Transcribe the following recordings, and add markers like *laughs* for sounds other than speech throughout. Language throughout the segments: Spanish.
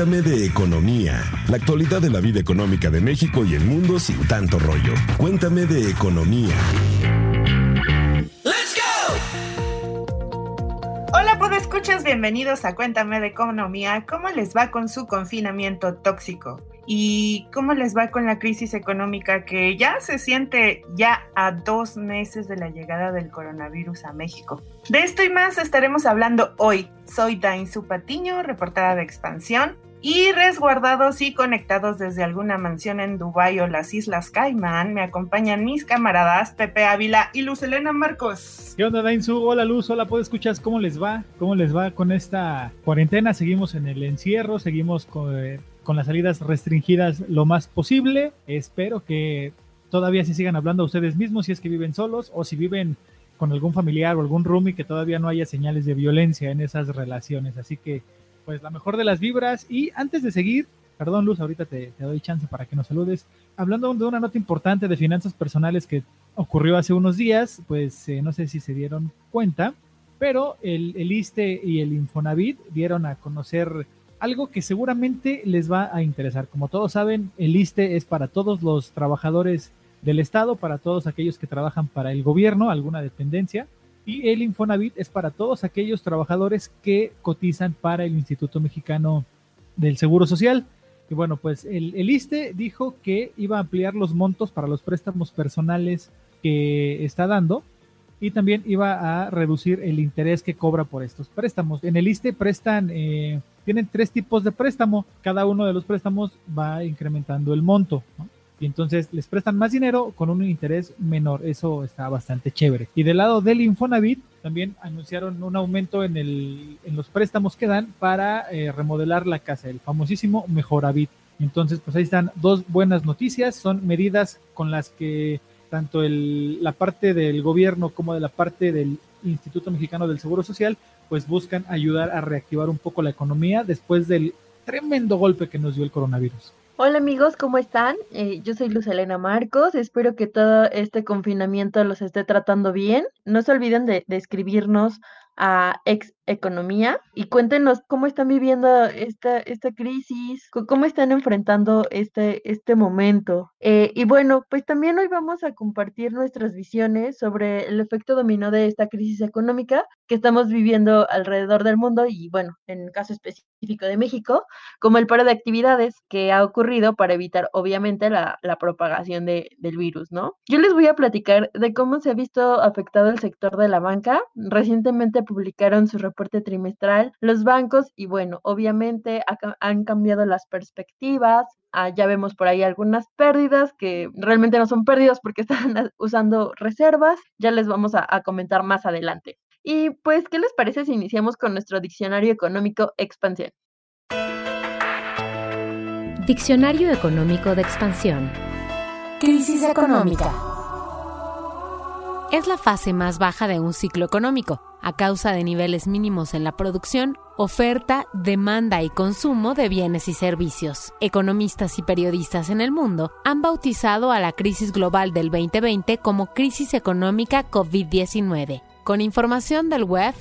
Cuéntame de economía, la actualidad de la vida económica de México y el mundo sin tanto rollo. Cuéntame de economía. Hola, escuchas, bienvenidos a Cuéntame de Economía. ¿Cómo les va con su confinamiento tóxico? ¿Y cómo les va con la crisis económica que ya se siente ya a dos meses de la llegada del coronavirus a México? De esto y más estaremos hablando hoy. Soy Dain Patiño, reportera de Expansión, y resguardados y conectados desde alguna mansión en Dubái o las Islas Caimán, me acompañan mis camaradas Pepe Ávila y Luz Elena Marcos. ¿Qué onda, Dainzu? Hola, Luz. Hola, ¿puedo escuchar cómo les va? ¿Cómo les va con esta cuarentena? Seguimos en el encierro, seguimos con, eh, con las salidas restringidas lo más posible. Espero que todavía se sigan hablando a ustedes mismos si es que viven solos o si viven con algún familiar o algún roomie que todavía no haya señales de violencia en esas relaciones. Así que pues la mejor de las vibras. Y antes de seguir, perdón Luz, ahorita te, doy chance para que nos saludes. Hablando de una nota importante de finanzas personales que ocurrió hace unos días, pues eh, no sé si se dieron cuenta, pero el, el ISTE y el Infonavit dieron a conocer algo que seguramente les va a interesar. Como todos saben, el ISTE es para todos los trabajadores del Estado, para todos aquellos que trabajan para el gobierno, alguna dependencia. Y el Infonavit es para todos aquellos trabajadores que cotizan para el Instituto Mexicano del Seguro Social. Y bueno, pues el, el ISTE dijo que iba a ampliar los montos para los préstamos personales que está dando y también iba a reducir el interés que cobra por estos préstamos. En el ISTE prestan, eh, tienen tres tipos de préstamo, cada uno de los préstamos va incrementando el monto. ¿no? Y entonces les prestan más dinero con un interés menor. Eso está bastante chévere. Y del lado del Infonavit también anunciaron un aumento en, el, en los préstamos que dan para eh, remodelar la casa, el famosísimo Mejoravit. Entonces, pues ahí están dos buenas noticias. Son medidas con las que tanto el, la parte del gobierno como de la parte del Instituto Mexicano del Seguro Social, pues buscan ayudar a reactivar un poco la economía después del tremendo golpe que nos dio el coronavirus. Hola amigos, ¿cómo están? Eh, yo soy Luz Elena Marcos, espero que todo este confinamiento los esté tratando bien. No se olviden de, de escribirnos a Ex Economía y cuéntenos cómo están viviendo esta, esta crisis, cómo están enfrentando este, este momento. Eh, y bueno, pues también hoy vamos a compartir nuestras visiones sobre el efecto dominó de esta crisis económica que estamos viviendo alrededor del mundo y bueno, en el caso específico de México, como el paro de actividades que ha ocurrido para evitar obviamente la, la propagación de, del virus, ¿no? Yo les voy a platicar de cómo se ha visto afectado el sector de la banca. Recientemente publicaron su reporte trimestral los bancos y bueno, obviamente han cambiado las perspectivas. Ah, ya vemos por ahí algunas pérdidas que realmente no son pérdidas porque *laughs* están usando reservas. Ya les vamos a, a comentar más adelante. Y pues, ¿qué les parece si iniciamos con nuestro diccionario económico expansión? Diccionario económico de expansión. Crisis económica. Es la fase más baja de un ciclo económico, a causa de niveles mínimos en la producción, oferta, demanda y consumo de bienes y servicios. Economistas y periodistas en el mundo han bautizado a la crisis global del 2020 como crisis económica COVID-19. Con información del web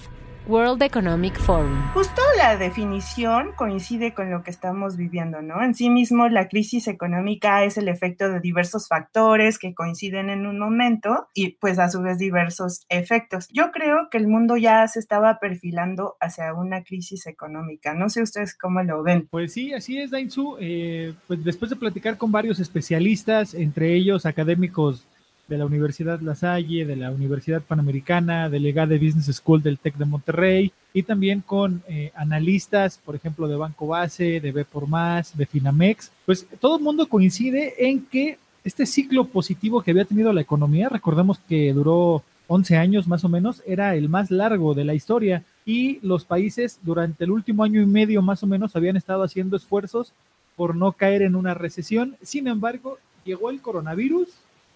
World Economic Forum. Justo la definición coincide con lo que estamos viviendo, ¿no? En sí mismo, la crisis económica es el efecto de diversos factores que coinciden en un momento y pues a su vez diversos efectos. Yo creo que el mundo ya se estaba perfilando hacia una crisis económica. No sé ustedes cómo lo ven. Pues sí, así es, Dainzu. Eh, pues después de platicar con varios especialistas, entre ellos académicos de la Universidad La Salle, de la Universidad Panamericana, delegada de Business School del TEC de Monterrey, y también con eh, analistas, por ejemplo, de Banco Base, de B por Más, de Finamex. Pues todo el mundo coincide en que este ciclo positivo que había tenido la economía, recordemos que duró 11 años más o menos, era el más largo de la historia y los países durante el último año y medio más o menos habían estado haciendo esfuerzos por no caer en una recesión. Sin embargo, llegó el coronavirus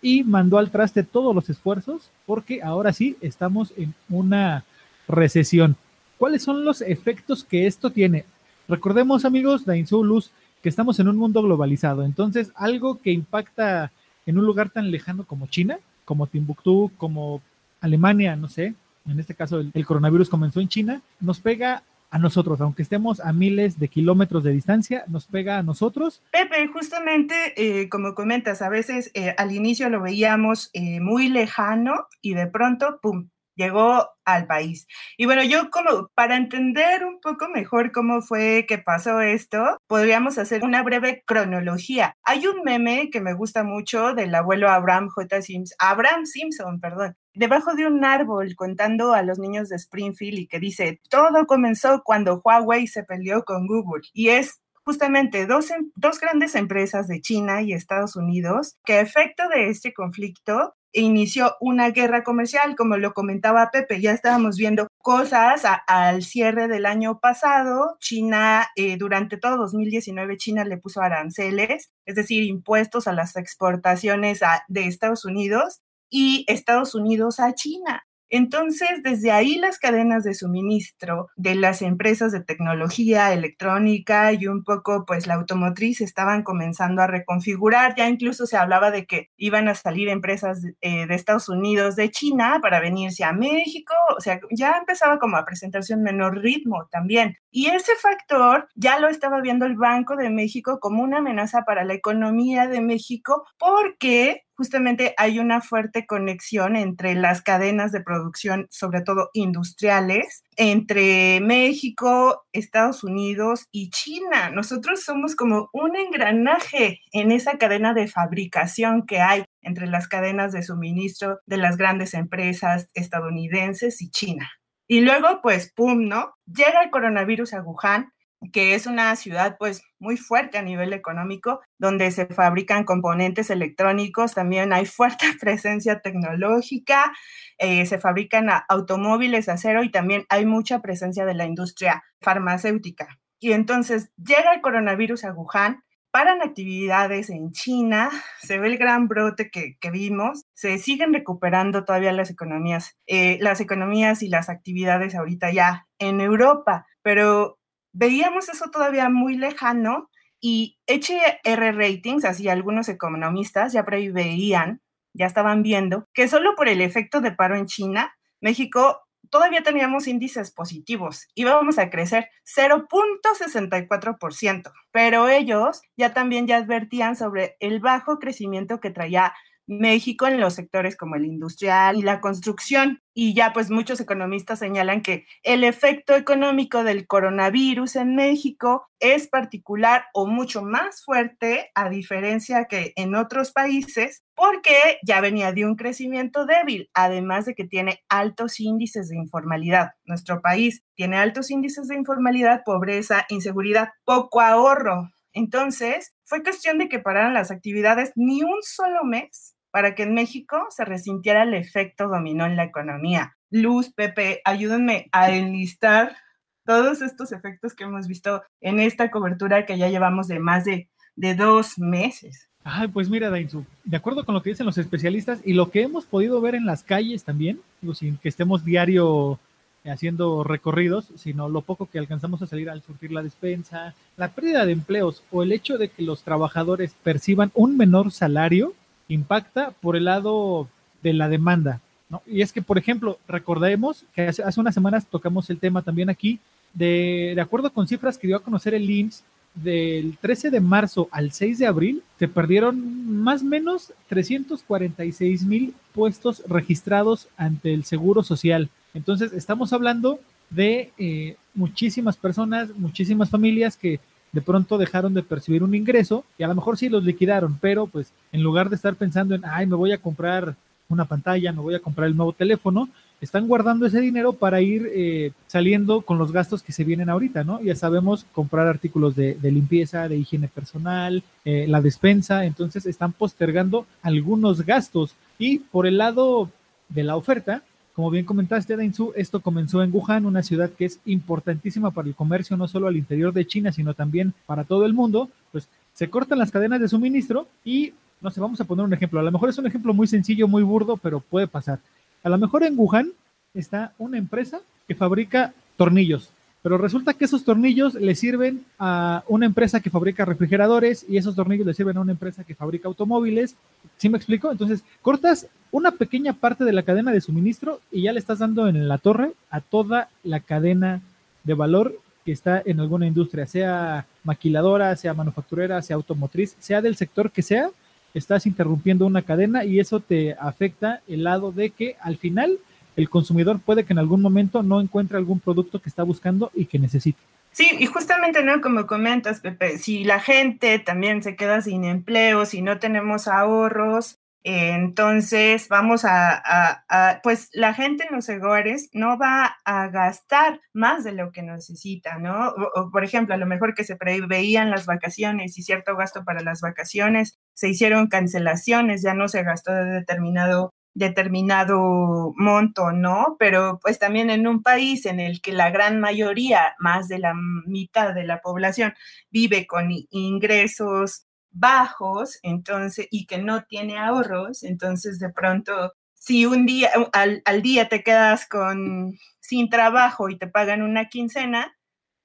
y mandó al traste todos los esfuerzos porque ahora sí estamos en una recesión. ¿Cuáles son los efectos que esto tiene? Recordemos amigos, de Luz, que estamos en un mundo globalizado. Entonces, algo que impacta en un lugar tan lejano como China, como Timbuktu, como Alemania, no sé, en este caso el, el coronavirus comenzó en China, nos pega a nosotros, aunque estemos a miles de kilómetros de distancia, nos pega a nosotros. Pepe, justamente eh, como comentas, a veces eh, al inicio lo veíamos eh, muy lejano y de pronto, ¡pum!, llegó al país. Y bueno, yo como para entender un poco mejor cómo fue que pasó esto, podríamos hacer una breve cronología. Hay un meme que me gusta mucho del abuelo Abraham J. Simpson, Abraham Simpson, perdón, debajo de un árbol contando a los niños de Springfield y que dice, todo comenzó cuando Huawei se peleó con Google. Y es justamente dos, em, dos, grandes empresas de China y Estados Unidos que a efecto de este conflicto inició una guerra comercial, como lo comentaba Pepe, ya estábamos viendo cosas al cierre del año pasado. China, eh, durante todo 2019, China le puso aranceles, es decir, impuestos a las exportaciones de Estados Unidos y Estados Unidos a China. Entonces, desde ahí las cadenas de suministro de las empresas de tecnología electrónica y un poco pues la automotriz estaban comenzando a reconfigurar. Ya incluso se hablaba de que iban a salir empresas eh, de Estados Unidos, de China, para venirse a México. O sea, ya empezaba como a presentarse un menor ritmo también. Y ese factor ya lo estaba viendo el Banco de México como una amenaza para la economía de México porque justamente hay una fuerte conexión entre las cadenas de producción, sobre todo industriales, entre México, Estados Unidos y China. Nosotros somos como un engranaje en esa cadena de fabricación que hay entre las cadenas de suministro de las grandes empresas estadounidenses y China. Y luego, pues, ¡pum!, ¿no? Llega el coronavirus a Wuhan que es una ciudad pues muy fuerte a nivel económico, donde se fabrican componentes electrónicos, también hay fuerte *laughs* presencia tecnológica, eh, se fabrican automóviles, acero y también hay mucha presencia de la industria farmacéutica. Y entonces llega el coronavirus a Wuhan, paran actividades en China, *laughs* se ve el gran brote que, vimos, se siguen recuperando todavía las economías, eh, las economías y las actividades ahorita ya en Europa, pero veíamos eso todavía muy lejano y HR Ratings, así algunos economistas ya preveían, ya estaban viendo que solo por el efecto de paro en China, México todavía teníamos índices positivos, íbamos a crecer 0.64%, pero ellos ya también ya advertían sobre el bajo crecimiento que traía México en los sectores como el industrial y la construcción. Y ya pues muchos economistas señalan que el efecto económico del coronavirus en México es particular o mucho más fuerte a diferencia que en otros países porque ya venía de un crecimiento débil, además de que tiene altos índices de informalidad. Nuestro país tiene altos índices de informalidad, pobreza, inseguridad, poco ahorro. Entonces, fue cuestión de que pararan las actividades ni un solo mes para que en México se resintiera el efecto dominó en la economía. Luz, Pepe, ayúdenme a enlistar todos estos efectos que hemos visto en esta cobertura que ya llevamos de más de, dos meses. Ay, pues mira, Dainzu, de acuerdo con lo que dicen los especialistas y lo que hemos podido ver en las calles también, sin que estemos diario haciendo recorridos, sino lo poco que alcanzamos a salir al surtir la despensa, la pérdida de empleos o el hecho de que los trabajadores perciban un menor salario, impacta por el lado de la demanda. ¿no? Y es que, por ejemplo, recordemos que hace, unas semanas tocamos el tema también aquí, de, de acuerdo con cifras que dio a conocer el IMSS, del 13 de marzo al 6 de abril se perdieron más o menos 346 mil puestos registrados ante el Seguro Social. Entonces, estamos hablando de eh, muchísimas personas, muchísimas familias que de pronto dejaron de percibir un ingreso y a lo mejor sí los liquidaron, pero pues en lugar de estar pensando en, ay, me voy a comprar una pantalla, me voy a comprar el nuevo teléfono, están guardando ese dinero para ir eh, saliendo con los gastos que se vienen ahorita, ¿no? Ya sabemos comprar artículos de, limpieza, de higiene personal, eh, la despensa, entonces están postergando algunos gastos. Y por el lado de la oferta, como bien comentaste, Dainzu, esto comenzó en Wuhan, una ciudad que es importantísima para el comercio, no solo al interior de China, sino también para todo el mundo. Pues se cortan las cadenas de suministro y, no sé, vamos a poner un ejemplo. A lo mejor es un ejemplo muy sencillo, muy burdo, pero puede pasar. A lo mejor en Wuhan está una empresa que fabrica tornillos, pero resulta que esos tornillos le sirven a una empresa que fabrica refrigeradores y esos tornillos le sirven a una empresa que fabrica automóviles. ¿Sí me explico? Entonces, cortas una pequeña parte de la cadena de suministro y ya le estás dando en la torre a toda la cadena de valor que está en alguna industria, sea maquiladora, sea manufacturera, sea automotriz, sea del sector que sea, estás interrumpiendo una cadena y eso te afecta el lado de que al final el consumidor puede que en algún momento no encuentre algún producto que está buscando y que necesite. Sí, y justamente, ¿no? Como comentas, Pepe, si la gente también se queda sin empleo, si no tenemos ahorros, entonces vamos a, pues la gente en los hogares no va a gastar más de lo que necesita, ¿no? O, por ejemplo, a lo mejor que se preveían las vacaciones y cierto gasto para las vacaciones, se hicieron cancelaciones, ya no se gastó de determinado determinado monto, ¿no? Pero pues también en un país en el que la gran mayoría, más de la mitad de la población, vive con ingresos bajos, entonces, y que no tiene ahorros, entonces de pronto, si un día, al, al día te quedas con, sin trabajo y te pagan una quincena,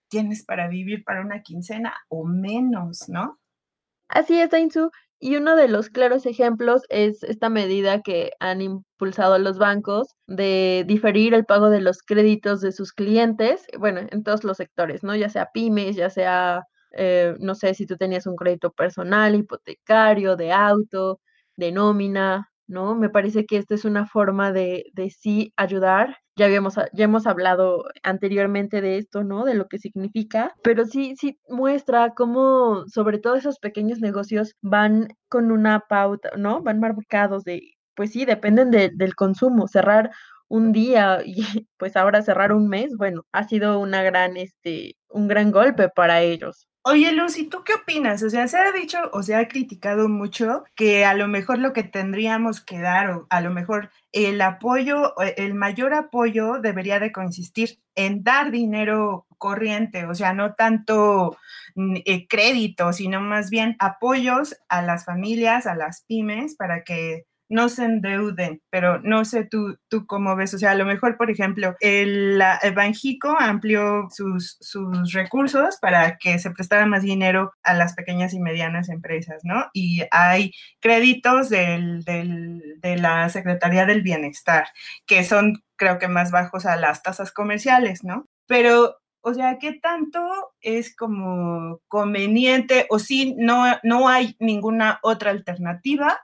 tienes para vivir para una quincena o menos, ¿no? Así es, Ainsu. Y uno de los claros ejemplos es esta medida que han impulsado los bancos de diferir el pago de los créditos de sus clientes, bueno, en todos los sectores, ¿no? Ya sea pymes, ya sea, eh, no sé, si tú tenías un crédito personal, hipotecario, de auto, de nómina, ¿no? Me parece que esta es una forma de, de sí ayudar. Ya habíamos, ya hemos hablado anteriormente de esto, ¿no? De lo que significa, pero sí, sí muestra cómo sobre todo esos pequeños negocios van con una pauta, ¿no? Van marcados de, pues sí, dependen del consumo. Cerrar un día y *laughs* pues ahora cerrar un mes, bueno, ha sido una gran, este, un gran golpe para ellos. Oye, Lucy, ¿tú qué opinas? O sea, se ha dicho o se ha criticado mucho que a lo mejor lo que tendríamos que dar, o a lo mejor el apoyo, el mayor apoyo debería de consistir en dar dinero corriente, o sea, no tanto mm, eh, crédito, sino más bien apoyos a las familias, a las pymes, para que no se endeuden, pero no sé tú, tú cómo ves, o sea, a lo mejor, por ejemplo, el, Banjico amplió sus, sus recursos para que se prestara más dinero a las pequeñas y medianas empresas, ¿no? Y hay créditos del, de la Secretaría del Bienestar, que son, creo que, más bajos a las tasas comerciales, ¿no? Pero o sea, ¿qué tanto es como conveniente o si no, no hay ninguna otra alternativa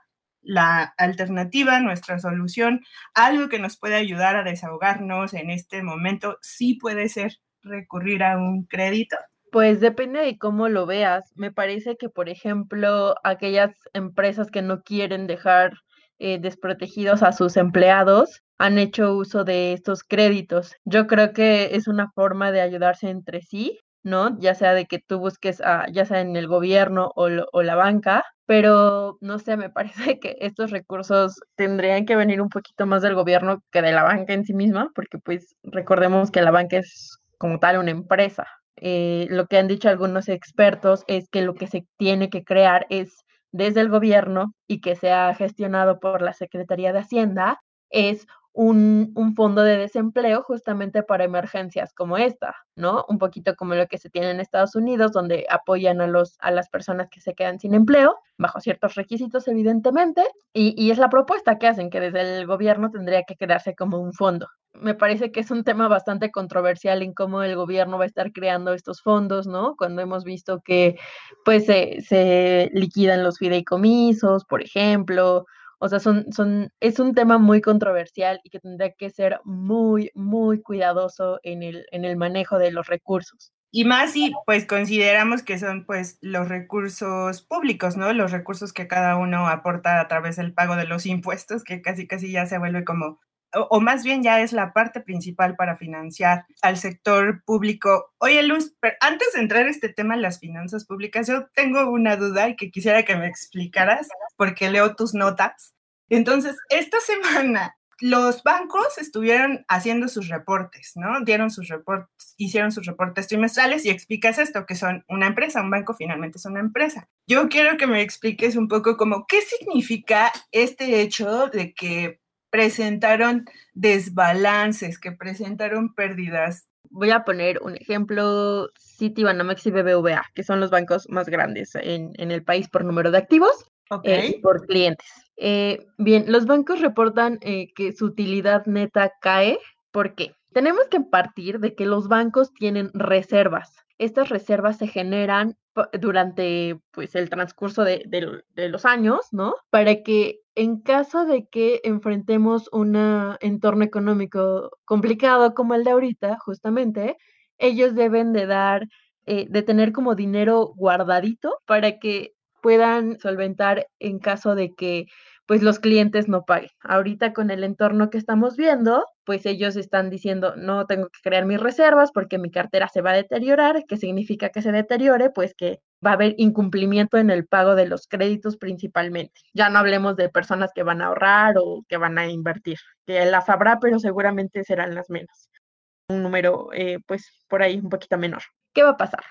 la alternativa, nuestra solución, algo que nos puede ayudar a desahogarnos en este momento, sí puede ser recurrir a un crédito? Pues depende de cómo lo veas. Me parece que, por ejemplo, aquellas empresas que no quieren dejar eh, desprotegidos a sus empleados han hecho uso de estos créditos. Yo creo que es una forma de ayudarse entre sí ¿no? Ya sea de que tú busques, a, ya sea en el gobierno o, o, la banca, pero no sé, me *laughs* parece que estos recursos tendrían que venir un poquito más del gobierno que de la banca en sí misma, porque pues recordemos que la banca es como tal una empresa. Eh, lo que han dicho algunos expertos es que lo que se tiene que crear es desde el gobierno y que sea gestionado por la Secretaría de Hacienda, es un, un, fondo de desempleo justamente para emergencias como esta, ¿no? Un poquito como lo que se tiene en Estados Unidos, donde apoyan a, los, a las personas que se quedan sin empleo, bajo ciertos requisitos, evidentemente, y, y es la propuesta que hacen, que desde el gobierno tendría que quedarse como un fondo. Me parece que es un tema bastante controversial en cómo el gobierno va a estar creando estos fondos, ¿no? Cuando hemos visto que, pues, se, se liquidan los fideicomisos, por ejemplo, o sea, son, son, es un tema muy controversial y que tendría que ser muy, muy cuidadoso en el, en el manejo de los recursos. Y más si pues consideramos que son pues los recursos públicos, ¿no? Los recursos que cada uno aporta a través del pago de los impuestos, que casi casi ya se vuelve como o, más bien ya es la parte principal para financiar al sector público. Oye, Luz, pero antes de entrar a este tema en las finanzas públicas, yo tengo una duda y que quisiera que me explicaras, porque leo tus notas. Entonces, esta semana los bancos estuvieron haciendo sus reportes, ¿no? Dieron sus reportes, hicieron sus reportes trimestrales y explicas esto, que son una empresa, un banco finalmente es una empresa. Yo quiero que me expliques un poco como qué significa este hecho de que presentaron desbalances, que presentaron pérdidas. Voy a poner un ejemplo, Citibanamex y BBVA, que son los bancos más grandes en, el país por número de activos eh, y por clientes. Eh, bien, los bancos reportan eh, que su utilidad neta cae. ¿Por qué? Tenemos que partir de que los bancos tienen reservas. Estas reservas se generan durante pues, el transcurso de, de, los años, ¿no? Para que en caso de que enfrentemos un entorno económico complicado como el de ahorita, justamente, ellos deben de dar, eh, de tener como dinero guardadito para que puedan solventar en caso de que pues los clientes no paguen. Ahorita con el entorno que estamos viendo, pues ellos están diciendo, no tengo que crear mis reservas porque mi cartera se va a deteriorar. ¿Qué significa que se deteriore? Pues que va a haber incumplimiento en el pago de los créditos principalmente. Ya no hablemos de personas que van a ahorrar o que van a invertir, que las habrá, pero seguramente serán las menos. Un número, eh, pues, por ahí un poquito menor. ¿Qué va a pasar?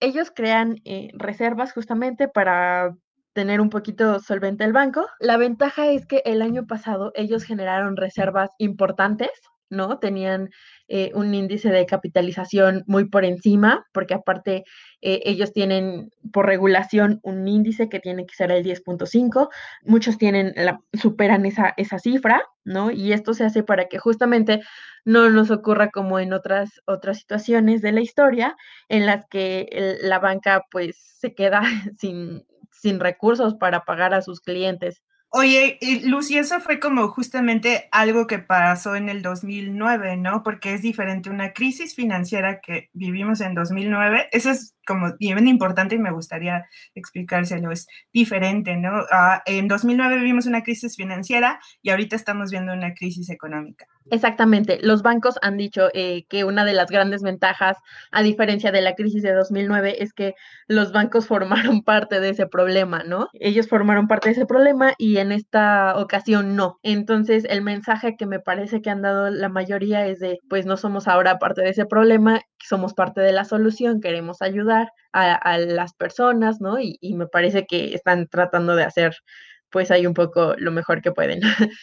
Ellos crean eh, reservas justamente para tener un poquito solvente el banco. La ventaja es que el año pasado ellos generaron reservas importantes, ¿no? Tenían eh, un índice de capitalización muy por encima, porque aparte eh, ellos tienen por regulación un índice que tiene que ser el 10.5, muchos tienen la, superan esa, esa cifra, ¿no? Y esto se hace para que justamente no nos ocurra como en otras, otras situaciones de la historia en las que la banca pues se queda *laughs* sin, sin recursos para pagar a sus clientes. Oye, Lucy, eso fue como justamente algo que pasó en el 2009, ¿no? Porque es diferente una crisis financiera que vivimos en 2009. Eso es como bien importante y me gustaría explicárselo. Es diferente, ¿no? Ah, en 2009 vivimos una crisis financiera y ahorita estamos viendo una crisis económica. Exactamente. Los bancos han dicho eh, que una de las grandes ventajas, a diferencia de la crisis de 2009, es que los bancos *laughs* formaron parte de ese problema, ¿no? Ellos formaron parte de ese problema y en esta ocasión no. Entonces, el mensaje que me parece que han dado la mayoría es de, pues no somos ahora parte de ese problema, somos parte de la solución, queremos ayudar a, las personas, ¿no? Y, y me parece que están tratando de hacer pues ahí un poco lo mejor que pueden. *laughs*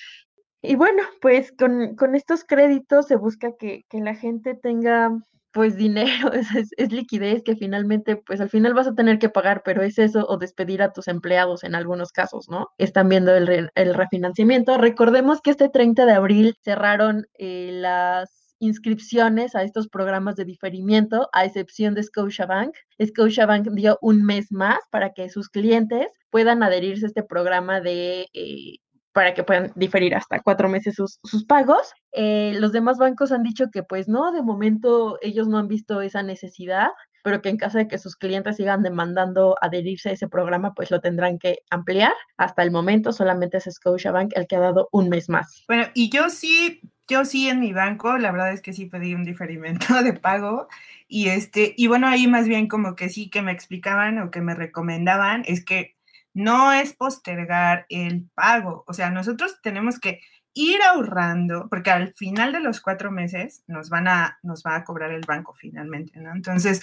Y bueno, pues con, con estos créditos se busca que, que, la gente tenga pues dinero, *laughs* es, es, liquidez que finalmente, pues al final vas a tener que pagar, pero es eso o despedir a tus empleados en algunos casos, ¿no? Están viendo el, el refinanciamiento. Recordemos que este 30 de abril cerraron eh, las inscripciones a estos programas de diferimiento, a excepción de Scotiabank. Scotiabank dio un mes más para que sus clientes puedan adherirse a este programa de eh, para que puedan diferir hasta cuatro meses sus, pagos. Eh, los demás bancos han dicho que pues no, de momento ellos no han visto esa necesidad, pero que en caso de que sus clientes sigan demandando adherirse a ese programa, pues lo tendrán que ampliar. Hasta el momento solamente es Scotiabank el que ha dado un mes más. Bueno, y yo sí, yo sí en mi banco, la verdad es que sí pedí un diferimiento *laughs* de pago y este, y bueno, ahí más bien como que sí que me explicaban o que me recomendaban es que no es postergar el pago. O sea, nosotros tenemos que ir ahorrando, porque al final de los cuatro meses nos van a, nos va a cobrar el banco finalmente, ¿no? Entonces,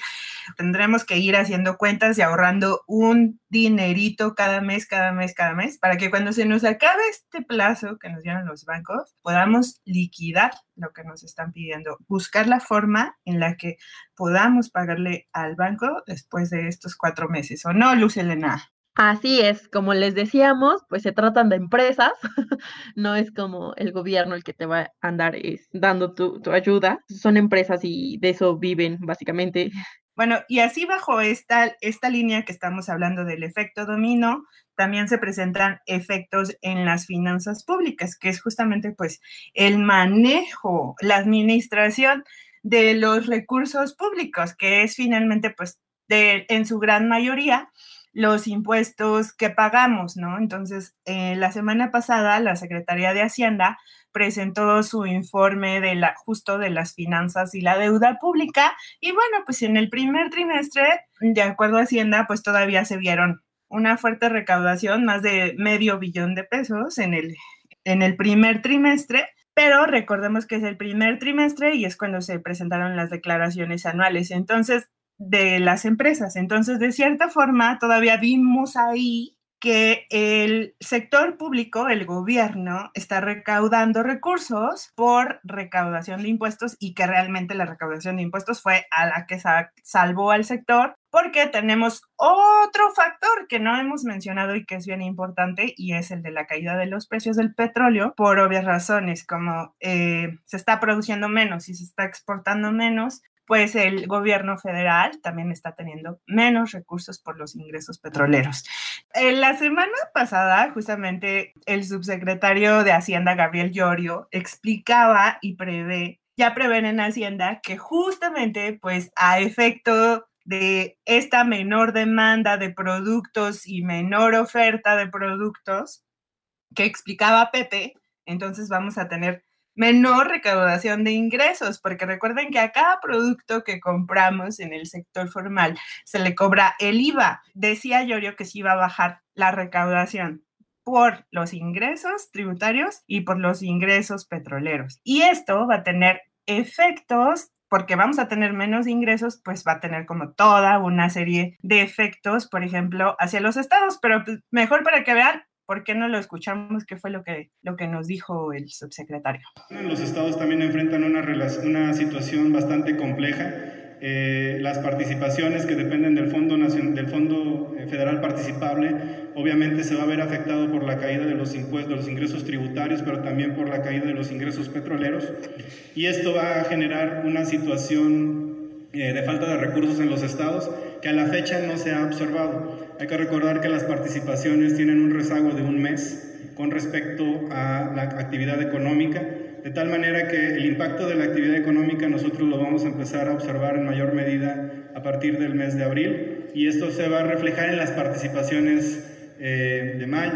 tendremos que ir haciendo cuentas y ahorrando un dinerito cada mes, cada mes, cada mes, para que cuando se nos acabe este plazo que nos dieron los bancos, podamos liquidar lo que nos están pidiendo, buscar la forma en la que podamos pagarle al banco después de estos cuatro meses, ¿o no, Luz Elena? Así es, como les decíamos, pues se tratan de empresas, *laughs* no es como el gobierno el que te va a andar dando tu, ayuda, son empresas y de eso viven básicamente. Bueno, y así bajo esta, esta línea que estamos hablando del efecto domino, también se presentan efectos en las finanzas públicas, que es justamente pues el manejo, la administración de los recursos públicos, que es finalmente pues de, en su gran mayoría los impuestos que pagamos, ¿no? Entonces, eh, la semana pasada la Secretaría de Hacienda presentó su informe de la, justo de las finanzas y la deuda pública y bueno, pues en el primer trimestre, de acuerdo a Hacienda, pues todavía se vieron una fuerte recaudación, más de medio billón de pesos en el, en el primer trimestre, pero recordemos que es el primer trimestre y es cuando se presentaron las declaraciones anuales. Entonces, de las empresas. Entonces, de cierta forma, todavía vimos ahí que el sector público, el gobierno, está recaudando recursos por recaudación de impuestos y que realmente la recaudación de impuestos fue a la que salvó al sector porque tenemos otro factor que no hemos mencionado y que es bien importante y es el de la caída de los precios del petróleo por obvias razones, como eh, se está produciendo menos y se está exportando menos, pues el gobierno federal también está teniendo menos recursos por los ingresos petroleros. En la semana pasada, justamente el subsecretario de Hacienda, Gabriel Llorio, explicaba y prevé, ya prevén en Hacienda que justamente pues a efecto de esta menor demanda de productos y menor oferta de productos que explicaba Pepe, entonces vamos a tener menor recaudación de ingresos, porque recuerden que a cada producto que compramos en el sector formal se le cobra el IVA. Decía Yorio que se iba a bajar la recaudación por los ingresos tributarios y por los ingresos petroleros. Y esto va a tener efectos porque vamos a tener menos ingresos, pues va a tener como toda una serie de efectos, por ejemplo, hacia los estados, pero pues, mejor para que vean ¿Por qué no lo escuchamos? ¿Qué fue lo que, lo que nos dijo el subsecretario? Los estados también enfrentan una, una situación bastante compleja. Eh, las participaciones que dependen del Fondo, del Fondo eh, Federal Participable obviamente se va a ver afectado por la caída de los impuestos, de los ingresos tributarios, pero también por la caída de los ingresos petroleros. Y esto va a generar una situación eh, de falta de recursos en los estados que a la fecha no se ha observado. Hay que recordar que las participaciones tienen un rezago de un mes con respecto a la actividad económica, de tal manera que el impacto de la actividad económica nosotros lo vamos a empezar a observar en mayor medida a partir del mes de abril y esto se va a reflejar en las participaciones eh, de mayo.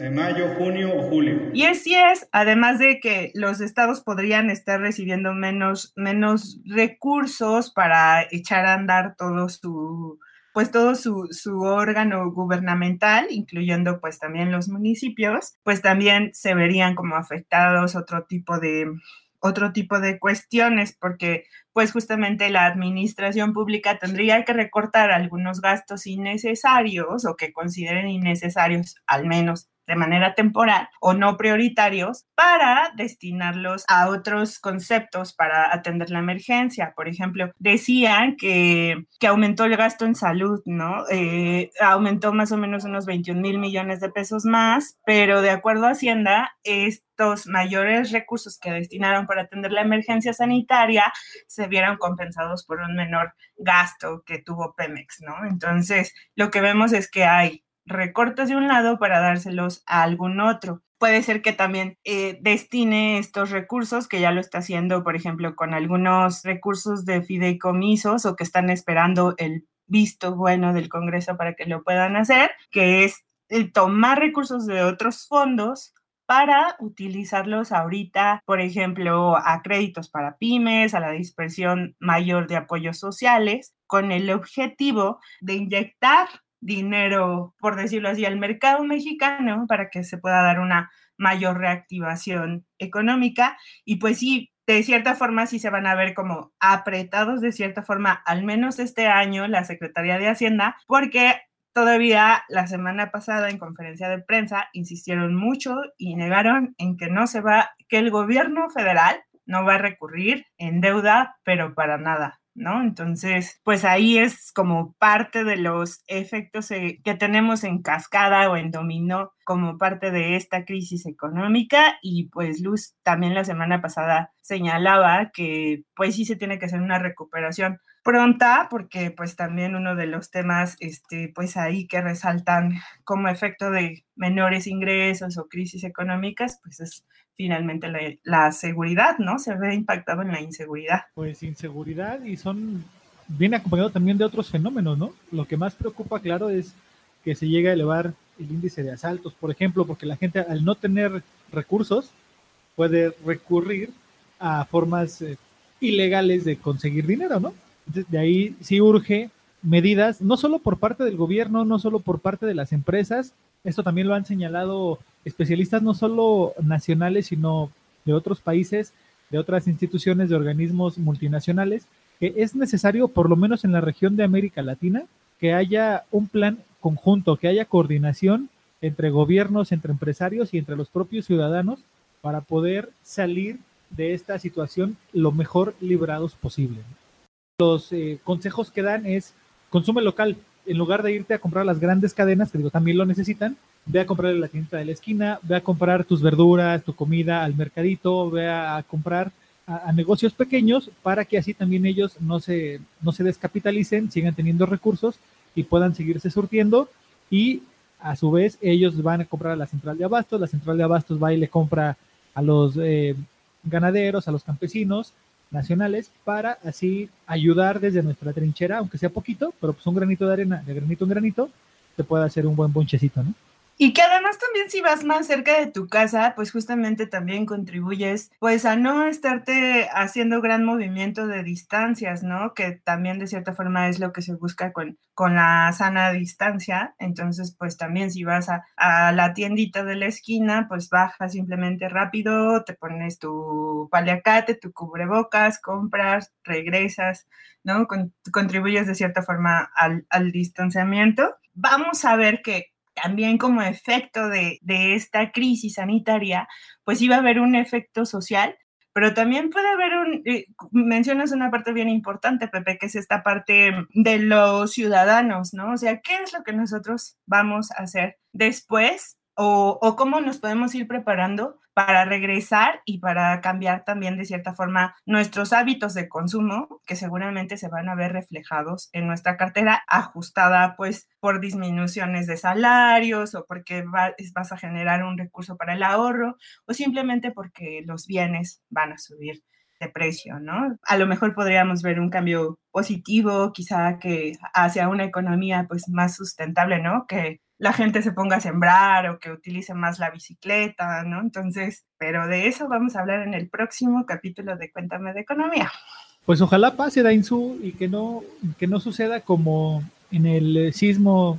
Eh, mayo, junio o julio. Y así es, además de que los estados podrían estar recibiendo menos, menos recursos para echar a andar todo su, pues todo su, su, órgano gubernamental, incluyendo pues también los municipios, pues también se verían como afectados otro tipo de otro tipo de cuestiones, porque pues justamente la administración pública tendría que recortar algunos gastos innecesarios o que consideren innecesarios al menos de manera temporal o no prioritarios para destinarlos a otros conceptos para atender la emergencia. Por ejemplo, decían que, que aumentó el gasto en salud, ¿no? Eh, aumentó más o menos unos 21 mil millones de pesos más, pero de acuerdo a Hacienda, estos mayores recursos que destinaron para atender la emergencia sanitaria se vieron compensados por un menor gasto que tuvo Pemex, ¿no? Entonces, lo que vemos es que hay recortes de un lado para dárselos a algún otro. Puede ser que también eh, destine estos recursos, que ya lo está haciendo, por ejemplo, con algunos recursos de fideicomisos o que están esperando el visto bueno del Congreso para que lo puedan hacer, que es tomar recursos de otros fondos para utilizarlos ahorita, por ejemplo, a créditos para pymes, a la dispersión mayor de apoyos sociales, con el objetivo de inyectar dinero, por decirlo así, al mercado mexicano para que se pueda dar una mayor reactivación económica. Y pues sí, de cierta forma sí se van a ver como apretados de cierta forma, al menos este año, la Secretaría de Hacienda, porque todavía la semana pasada en conferencia de prensa insistieron mucho y negaron en que no se va, que el gobierno federal no va a recurrir en deuda, pero para nada. ¿No? Entonces, pues ahí es como parte de los efectos eh, que tenemos en cascada o en dominó como parte de esta crisis económica y pues Luz también la semana pasada señalaba que pues sí se tiene que hacer una recuperación pronta porque pues también uno de los temas este pues ahí que resaltan como efecto de menores ingresos o crisis económicas pues es finalmente la, seguridad, ¿no? Se ve impactado en la inseguridad. Pues inseguridad y son, viene acompañado también de otros fenómenos, ¿no? Lo que más preocupa, claro, es que se llegue a elevar el índice de asaltos, por ejemplo, porque la gente al no tener recursos puede recurrir a formas eh, ilegales de conseguir dinero, ¿no? de ahí sí urge medidas, no solo por parte del gobierno, no solo por parte de las empresas, esto también lo han señalado especialistas no solo nacionales, sino de otros países, de otras instituciones, de organismos multinacionales, que es necesario, por lo menos en la región de América Latina, que haya un plan conjunto, que haya coordinación entre gobiernos, entre empresarios y entre los propios ciudadanos para poder salir de esta situación lo mejor librados posible. Los eh, consejos que dan es consume local. En lugar de irte a comprar las grandes cadenas, que digo, también lo necesitan, ve a comprar la tienda de la esquina, ve a comprar tus verduras, tu comida al mercadito, ve a comprar a, negocios pequeños para que así también ellos no se, no se descapitalicen, sigan teniendo recursos y puedan seguirse surtiendo. Y a su vez ellos van a comprar a la central de abastos, la central de abastos va y le compra a los eh, ganaderos, a los campesinos nacionales para así ayudar desde nuestra trinchera, aunque sea poquito, pero pues un granito de arena, de granito en granito, te puede hacer un buen bonchecito, ¿no? Y que además también si vas más cerca de tu casa, pues justamente también contribuyes pues a no estarte haciendo gran movimiento de distancias, ¿no? Que también de cierta forma es lo que se busca con, con la sana distancia. Entonces pues también si vas a, a la tiendita de la esquina, pues bajas simplemente rápido, te pones tu paliacate, tu cubrebocas, compras, regresas, ¿no? contribuyes de cierta forma al, al distanciamiento. Vamos a ver que también como efecto de, esta crisis sanitaria, pues iba a haber un efecto social, pero también puede haber un, eh, mencionas una parte bien importante, Pepe, que es esta parte de los ciudadanos, ¿no? O sea, ¿qué es lo que nosotros vamos a hacer después o, cómo nos podemos ir preparando para regresar y para cambiar también de cierta forma nuestros hábitos de consumo, que seguramente se van a ver reflejados en nuestra cartera ajustada pues por disminuciones de salarios o porque vas a generar un recurso para el ahorro o simplemente porque los bienes van a subir de precio, ¿no? A lo mejor podríamos ver un cambio positivo, quizá que hacia una economía pues más sustentable, ¿no? Que la gente se ponga a sembrar o que utilice más la bicicleta, ¿no? Entonces, pero de eso vamos a hablar en el próximo capítulo de Cuéntame de Economía. Pues ojalá pase Dainzú y que no, que no suceda como en el sismo,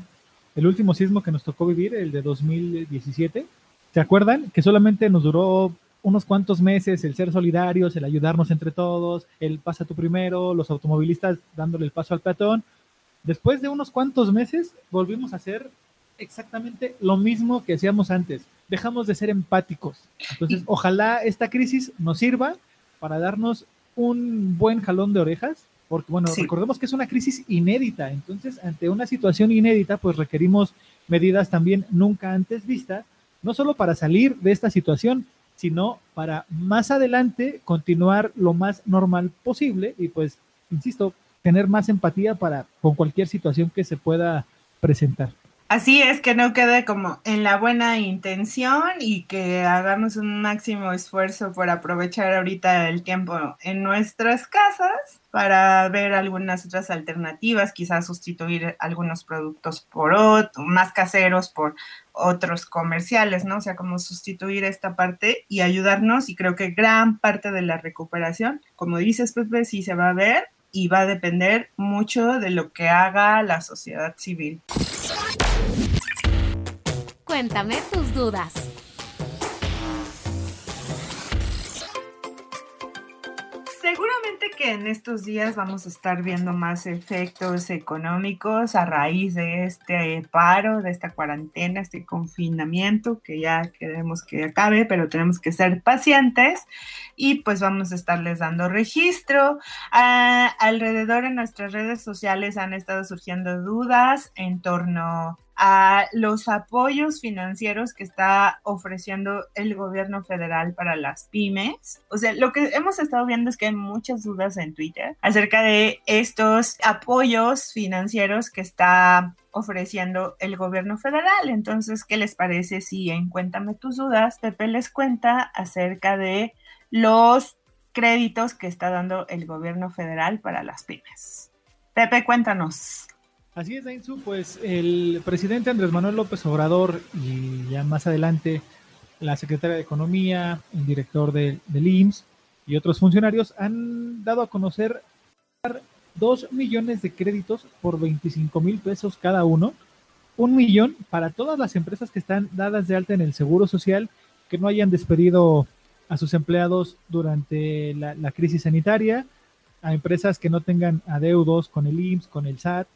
el último sismo que nos tocó vivir, el de 2017. ¿Se acuerdan? Que solamente nos duró unos cuantos meses el ser solidarios, el ayudarnos entre todos, el pasa tú primero, los automovilistas dándole el paso al peatón. Después de unos cuantos meses volvimos a ser exactamente lo mismo que hacíamos antes. Dejamos de ser empáticos. Entonces, ojalá esta crisis nos sirva para darnos un buen jalón de orejas, porque bueno, recordemos que es una crisis inédita, entonces ante una situación inédita, pues requerimos medidas también nunca antes vistas, no solo para salir de esta situación, sino para más adelante continuar lo más normal posible y pues, insisto, tener más empatía para con cualquier situación que se pueda presentar. Así es, que no quede como en la buena intención y que hagamos un máximo esfuerzo por aprovechar ahorita el tiempo en nuestras casas para ver algunas otras alternativas, quizás sustituir algunos productos por otros, más caseros por otros comerciales, ¿no? O sea, como sustituir esta parte y ayudarnos y creo que gran parte de la recuperación, como dices, Pepe, sí se va a ver y va a depender mucho de lo que haga la sociedad civil. Cuéntame tus dudas. Seguramente que en estos días vamos a estar viendo más efectos económicos a raíz de este paro, de esta cuarentena, este confinamiento que ya queremos que acabe, pero tenemos que ser pacientes y pues vamos a estarles dando registro. Ah, alrededor en nuestras redes sociales han estado surgiendo dudas en torno a los apoyos financieros que está ofreciendo el gobierno federal para las pymes. O sea, lo que hemos estado viendo es que hay muchas dudas en Twitter acerca de estos apoyos financieros que está ofreciendo el gobierno federal. Entonces, ¿qué les parece si en Cuéntame tus dudas, Pepe les cuenta acerca de los créditos que está dando el gobierno federal para las pymes? Pepe, cuéntanos. Así es, Dainzu, pues el presidente Andrés Manuel López Obrador y ya más adelante la secretaria de Economía, el director del IMSS y otros funcionarios han dado a conocer dos millones de créditos por 25 mil pesos cada uno, un millón para todas las empresas que están dadas de alta en el Seguro Social, que no hayan despedido a sus empleados durante la, la crisis sanitaria, a empresas que no tengan adeudos con el IMSS, con el SAT,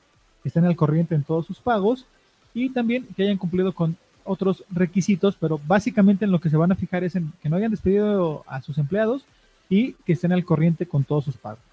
estén al corriente en todos sus pagos y también que hayan cumplido con otros requisitos, pero básicamente en lo que se van a fijar es en que no hayan despedido a sus empleados y que estén al corriente con todos sus pagos.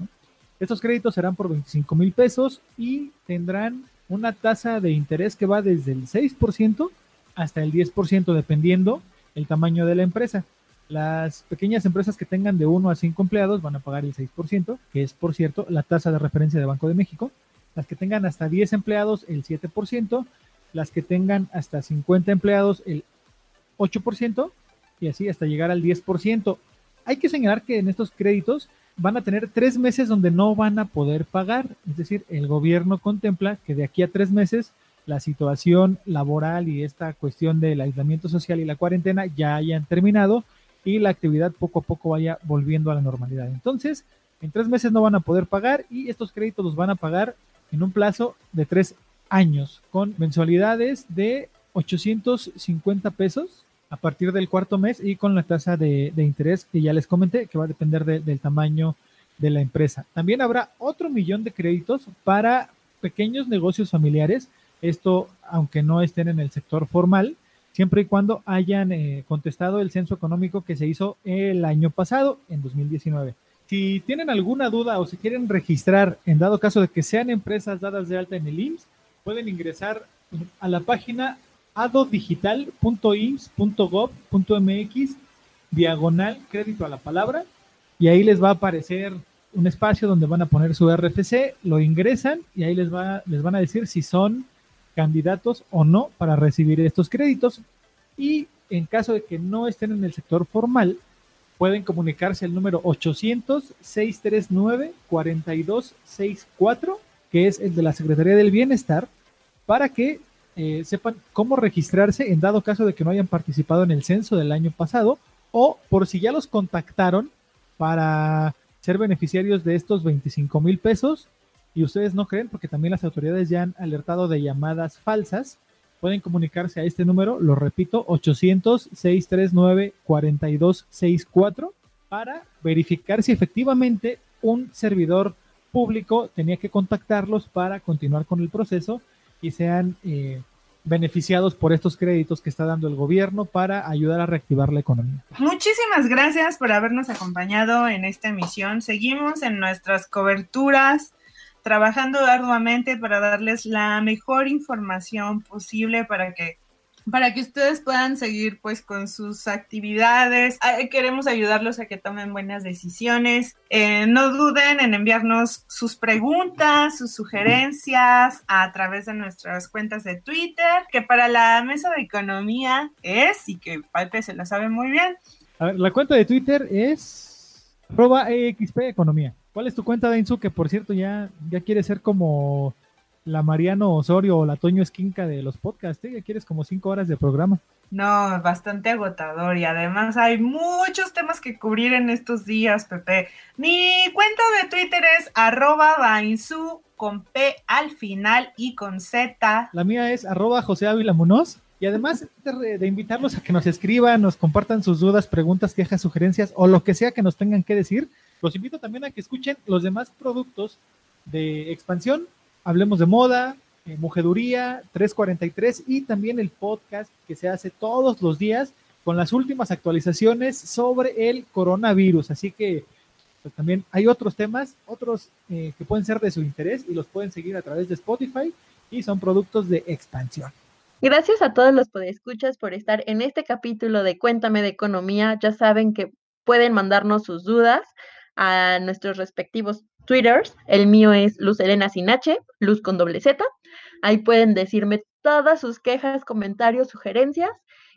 Estos créditos serán por 25 mil pesos y tendrán una tasa de interés que va desde el 6% hasta el 10%, dependiendo el tamaño de la empresa. Las pequeñas empresas que tengan de 1 a 5 empleados van a pagar el 6%, que es, por cierto, la tasa de referencia de Banco de México. Las que tengan hasta 10 empleados, el 7%. Las que tengan hasta 50 empleados, el 8%. Y así hasta llegar al 10%. Hay que señalar que en estos créditos van a tener tres meses donde no van a poder pagar. Es decir, el gobierno contempla que de aquí a tres meses la situación laboral y esta cuestión del aislamiento social y la cuarentena ya hayan terminado y la actividad poco a poco vaya volviendo a la normalidad. Entonces, en tres meses no van a poder pagar y estos créditos los van a pagar en un plazo de tres años con mensualidades de 850 pesos a partir del cuarto mes y con la tasa de, interés que ya les comenté, que va a depender del tamaño de la empresa. También habrá otro millón de créditos para pequeños negocios familiares, esto aunque no estén en el sector formal, siempre y cuando hayan eh, contestado el censo económico que se hizo el año pasado, en 2019. Si tienen alguna duda o si quieren registrar, en dado caso de que sean empresas dadas de alta en el IMSS, pueden ingresar a la página adodigital.ims.gov.mx diagonal crédito a la palabra y ahí les va a aparecer un espacio donde van a poner su RFC, lo ingresan y ahí les, va, les van a decir si son candidatos o no para recibir estos créditos. Y en caso de que no estén en el sector formal, pueden comunicarse al número 800-639-4264, que es el de la Secretaría del Bienestar, para que eh, sepan cómo registrarse en dado caso de que no hayan participado en el censo del año pasado o por si ya los contactaron para ser beneficiarios de estos 25 mil pesos. Y ustedes no creen porque también las autoridades ya han alertado de llamadas falsas, pueden comunicarse a este número, lo repito, 800-639-4264 para verificar si efectivamente un servidor público tenía que contactarlos para continuar con el proceso y sean eh, beneficiados por estos créditos que está dando el gobierno para ayudar a reactivar la economía. Muchísimas gracias por habernos acompañado en esta emisión. Seguimos en nuestras coberturas trabajando arduamente para darles la mejor información posible para que para que ustedes puedan seguir pues con sus actividades. Queremos ayudarlos a que tomen buenas decisiones. Eh, no duden en enviarnos sus preguntas, sus sugerencias a través de nuestras cuentas de Twitter, que para la mesa de economía es, y que Pape se la sabe muy bien. A ver, la cuenta de Twitter es arroba Economía. ¿Cuál es tu cuenta, Dainzu? Que por cierto ya, ya quiere ser como la Mariano Osorio o la Toño Esquinca de los podcasts, ¿eh? Ya quieres como cinco horas de programa. No, bastante agotador y además hay muchos temas que cubrir en estos días, Pepe. Mi cuenta de Twitter es arroba con P al final y con Z. La mía es arroba José Ávila Munoz. Y además de, de, invitarlos a que nos escriban, nos compartan sus dudas, preguntas, quejas, sugerencias o lo que sea que nos tengan que decir, los invito también a que escuchen los demás productos de expansión Hablemos de Moda, eh, Mujeduría, 343 y también el podcast que se hace todos los días con las últimas actualizaciones sobre el coronavirus. Así que pues, también hay otros temas, otros eh, que pueden ser de su interés y los pueden seguir a través de Spotify y son productos de expansión. Gracias a todos los podescuchas por estar en este capítulo de Cuéntame de Economía. Ya saben que pueden mandarnos sus dudas a nuestros respectivos Twitters. El mío es Luz Elena sin H, Luz con doble Z. Ahí pueden decirme todas sus quejas, comentarios, sugerencias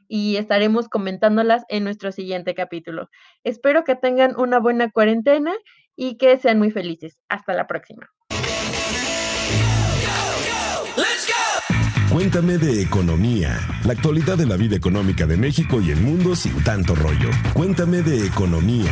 y estaremos comentándolas en nuestro siguiente capítulo. Espero que tengan una buena cuarentena y que sean muy felices. Hasta la próxima. Cuéntame de economía, la actualidad de la vida económica de México y el mundo sin tanto rollo. Cuéntame de economía.